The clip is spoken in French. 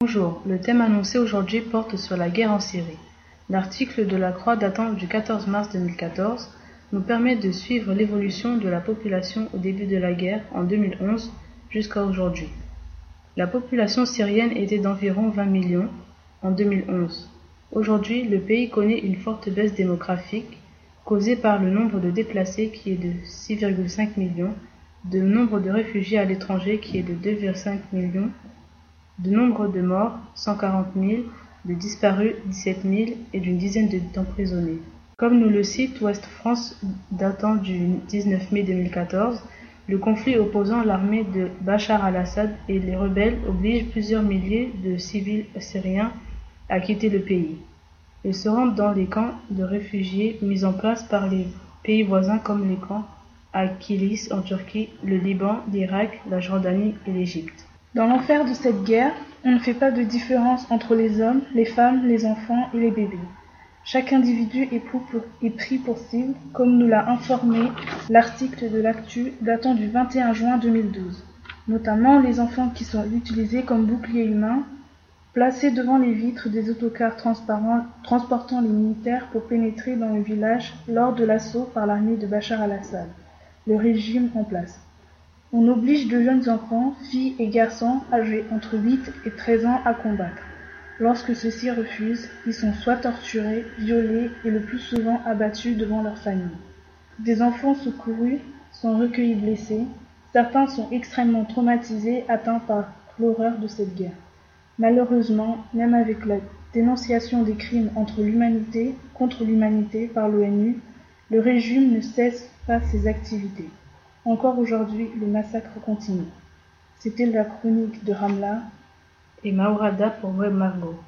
Bonjour, le thème annoncé aujourd'hui porte sur la guerre en Syrie. L'article de la Croix datant du 14 mars 2014 nous permet de suivre l'évolution de la population au début de la guerre en 2011 jusqu'à aujourd'hui. La population syrienne était d'environ 20 millions en 2011. Aujourd'hui, le pays connaît une forte baisse démographique causée par le nombre de déplacés qui est de 6,5 millions, de nombre de réfugiés à l'étranger qui est de 2,5 millions, de nombre de morts 140 000, de disparus 17 000 et d'une dizaine d'emprisonnés. Comme nous le cite Ouest France datant du 19 mai 2014, le conflit opposant l'armée de Bachar al-Assad et les rebelles oblige plusieurs milliers de civils syriens à quitter le pays. Ils se rendent dans les camps de réfugiés mis en place par les pays voisins comme les camps à Kilis en Turquie, le Liban, l'Irak, la Jordanie et l'Égypte. Dans l'enfer de cette guerre, on ne fait pas de différence entre les hommes, les femmes, les enfants et les bébés. Chaque individu est, pris pour cible, comme nous l'a informé l'article de l'actu datant du 21 juin 2012, notamment les enfants qui sont utilisés comme boucliers humains, placés devant les vitres des autocars transparents transportant les militaires pour pénétrer dans le village lors de l'assaut par l'armée de Bachar al-Assad, le régime en place. On oblige de jeunes enfants, filles et garçons âgés entre 8 et 13 ans à combattre. Lorsque ceux-ci refusent, ils sont soit torturés, violés et le plus souvent abattus devant leur famille. Des enfants secourus sont recueillis blessés, certains sont extrêmement traumatisés, atteints par l'horreur de cette guerre. Malheureusement, même avec la dénonciation des crimes entre l'humanité contre l'humanité par l'ONU, le régime ne cesse pas ses activités. Encore aujourd'hui, le massacre continue. C'était la chronique de Ramla, et Maurada pour Web Margot.